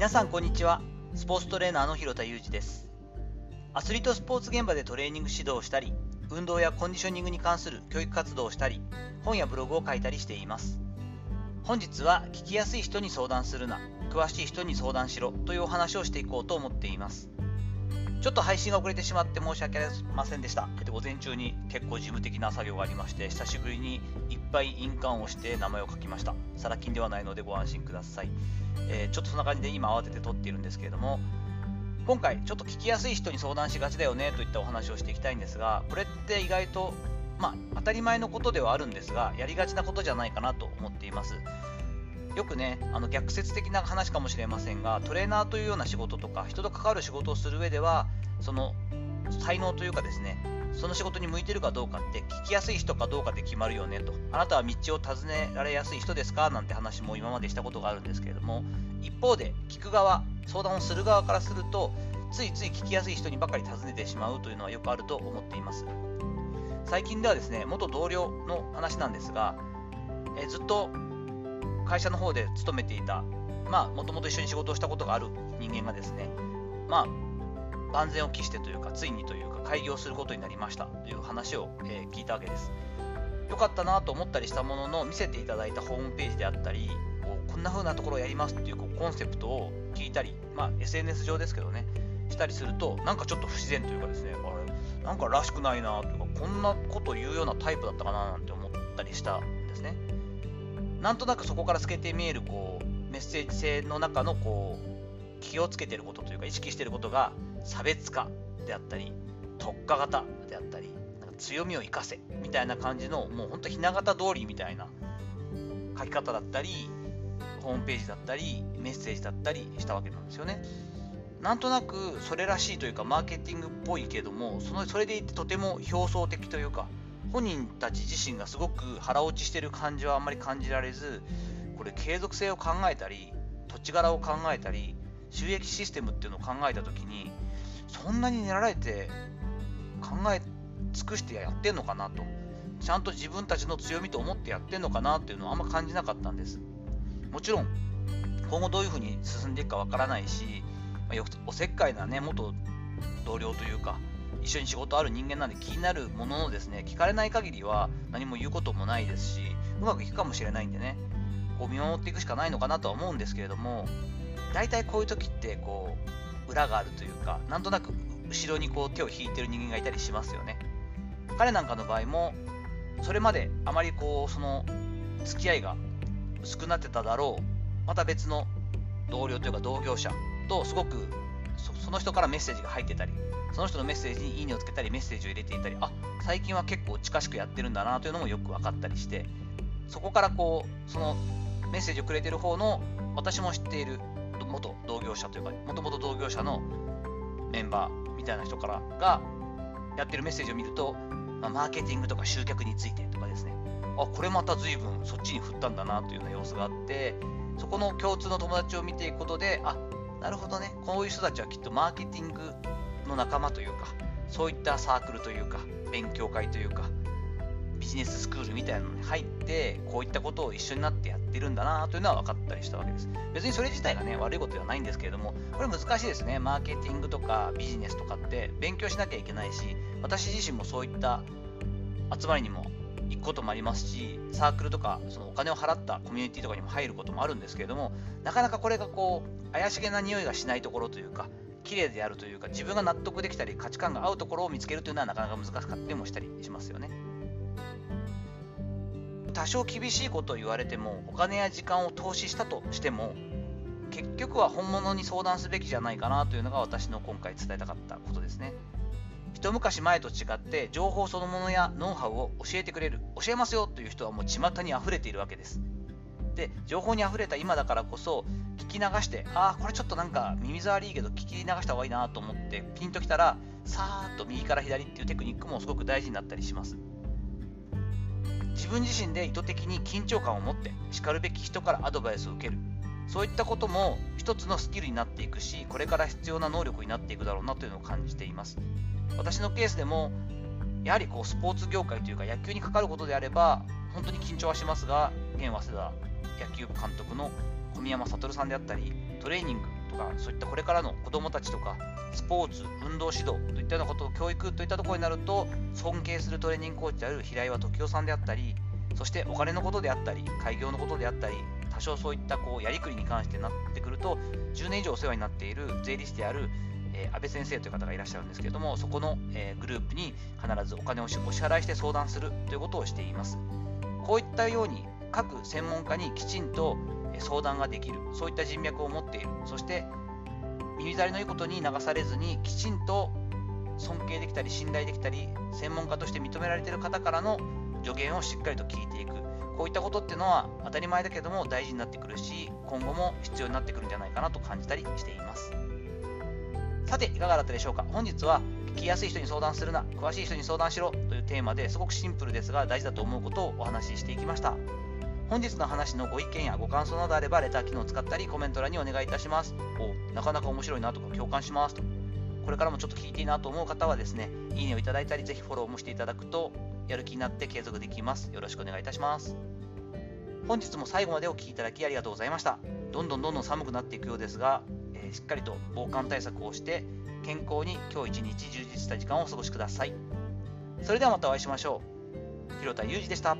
皆さんこんにちは。スポーツトレーナーの広田裕二です。アスリートスポーツ現場でトレーニング指導をしたり運動やコンディショニングに関する教育活動をしたり本やブログを書いたりしています。本日は聞きやすい人に相談するな詳しい人に相談しろというお話をしていこうと思っています。ちょっと配信が遅れてしまって申し訳ありませんでした。午前中に結構事務的な作業がありまして、久しぶりにいっぱい印鑑をして名前を書きました。サラ金ではないのでご安心ください。えー、ちょっとそんな感じで今慌てて撮っているんですけれども、今回ちょっと聞きやすい人に相談しがちだよねといったお話をしていきたいんですが、これって意外と、まあ、当たり前のことではあるんですが、やりがちなことじゃないかなと思っています。よくねあの逆説的な話かもしれませんがトレーナーというような仕事とか人と関わる仕事をする上ではその才能というかですねその仕事に向いてるかどうかって聞きやすい人かどうかで決まるよねと。あなたは道を尋ねられやすい人ですかなんて話も今までしたことがあるんですけれども一方で聞く側相談をする側からするとついつい聞きやすい人にばかり尋ねてしまうというのはよくあると思っています。最近ではですね元同僚の話なんですがえずっと会社の方で勤めていた、まあ、もともと一緒に仕事をしたことがある人間がですね、まあ、万全を期してというか、ついにというか、開業することになりましたという話を、えー、聞いたわけです。よかったなと思ったりしたものの、見せていただいたホームページであったり、こうこんな風なところをやりますっていうこうコンセプトを聞いたり、まあ、SNS 上ですけどね、したりすると、なんかちょっと不自然というかですね、あれ、なんからしくないなというか、こんなこと言うようなタイプだったかななんて思ったりしたんですね。なんとなくそこから透けて見えるこうメッセージ性の中のこう気をつけてることというか意識してることが差別化であったり特化型であったりなんか強みを生かせみたいな感じのもうほんとひな形通りみたいな書き方だったりホームページだったりメッセージだったりしたわけなんですよね。なんとなくそれらしいというかマーケティングっぽいけどもそのそれでいてとても表層的というか本人たち自身がすごく腹落ちしてる感じはあんまり感じられずこれ継続性を考えたり土地柄を考えたり収益システムっていうのを考えた時にそんなに練られて考え尽くしてやってんのかなと。ちゃんと自分たちの強みと思ってやってんのかなっていうのはあんま感じなかったんです。もちろん今後どういうふうに進んでいくかわからないし、まあ、おせっかいなね元同僚というか一緒に仕事ある人間なんで気になるもののですね、聞かれない限りは何も言うこともないですし、うまくいくかもしれないんでね、こう見守っていくしかないのかなとは思うんですけれども、大体こういう時ってこう裏があるというか、なんとなく後ろにこう手を引いてる人間がいたりしますよね。彼なんかの場合も、それまであまりこう、その付き合いが薄くなってただろう、また別の同僚というか同業者とすごくその人からメッセージが入ってたり、その人のメッセージにいいねをつけたりメッセージを入れていたりあ最近は結構近しくやってるんだなというのもよく分かったりしてそこからこうそのメッセージをくれてる方の私も知っている元同業者というかもともと同業者のメンバーみたいな人からがやってるメッセージを見ると、まあ、マーケティングとか集客についてとかですね。あこれまた随分そっちに振ったんだなというような様子があってそこの共通の友達を見ていくことであなるほどねこういう人たちはきっとマーケティングの仲間というか、そういったサークルというか、勉強会というか、ビジネススクールみたいなのに入って、こういったことを一緒になってやってるんだなというのは分かったりしたわけです。別にそれ自体がね、悪いことではないんですけれども、これ難しいですね。マーケティングとかビジネスとかって勉強しなきゃいけないし、私自身もそういった集まりにも行くこともありますし、サークルとかそのお金を払ったコミュニティとかにも入ることもあるんですけれども、なかなかこれがこう、怪しげな匂いがしないところというか、綺麗であるというか自分が納得できたり価値観が合うところを見つけるというのはなかなか難しかったりもしたりしますよね。多少厳しいことを言われてもお金や時間を投資したとしても結局は本物に相談すべきじゃないかなというのが私の今回伝えたかったことですね。一昔前と違って情報そのものやノウハウを教えてくれる教えますよという人はもう巷に溢れているわけです。で情報に溢れた今だからこそ聞き流してああこれちょっとなんか耳障りいいけど聞き流した方がいいなと思ってピンときたらさーっと右から左っていうテクニックもすごく大事になったりします。自分自身で意図的に緊張感を持ってしかるべき人からアドバイスを受ける。そういったことも一つのスキルになっていくしこれから必要な能力になっていくだろうなというのを感じています。私のケースでもやはりこうスポーツ業界というか野球にかかることであれば本当に緊張はしますが現早稲田野球部監督の小宮山悟さんであったりトレーニングとかそういったこれからの子どもたちとかスポーツ運動指導といったようなことを教育といったところになると尊敬するトレーニングコーチである平岩時夫さんであったりそしてお金のことであったり開業のことであったり多少そういったこうやりくりに関してなってくると10年以上お世話になっている税理士であるえー、安倍先生という方がいらっしゃるんですけれども、そこの、えー、グループに必ずお金をお支払いして相談するということをしています。こういったように各専門家にきちんと相談ができる、そういった人脈を持っている、そして耳障りのいいことに流されずにきちんと尊敬できたり信頼できたり専門家として認められている方からの助言をしっかりと聞いていくこういったことっていうのは当たり前だけども大事になってくるし今後も必要になってくるんじゃないかなと感じたりしています。さていかがだったでしょうか？本日は聞きやすい人に相談するな詳しい人に相談しろというテーマですごくシンプルですが大事だと思うことをお話ししていきました。本日の話のご意見やご感想などあればレター機能を使ったりコメント欄にお願いいたします。おなかなか面白いなとか共感しますと。これからもちょっと聞いていいなと思う方はですねいいねをいただいたりぜひフォローもしていただくとやる気になって継続できます。よろしくお願いいたします。本日も最後までお聴きいただきありがとうございました。どんどんどんどん寒くなっていくようですが、えー、しっかりと防寒対策をして健康に今日一日充実した時間をお過ごしください。それではまたお会いしましょう。広田裕二でした。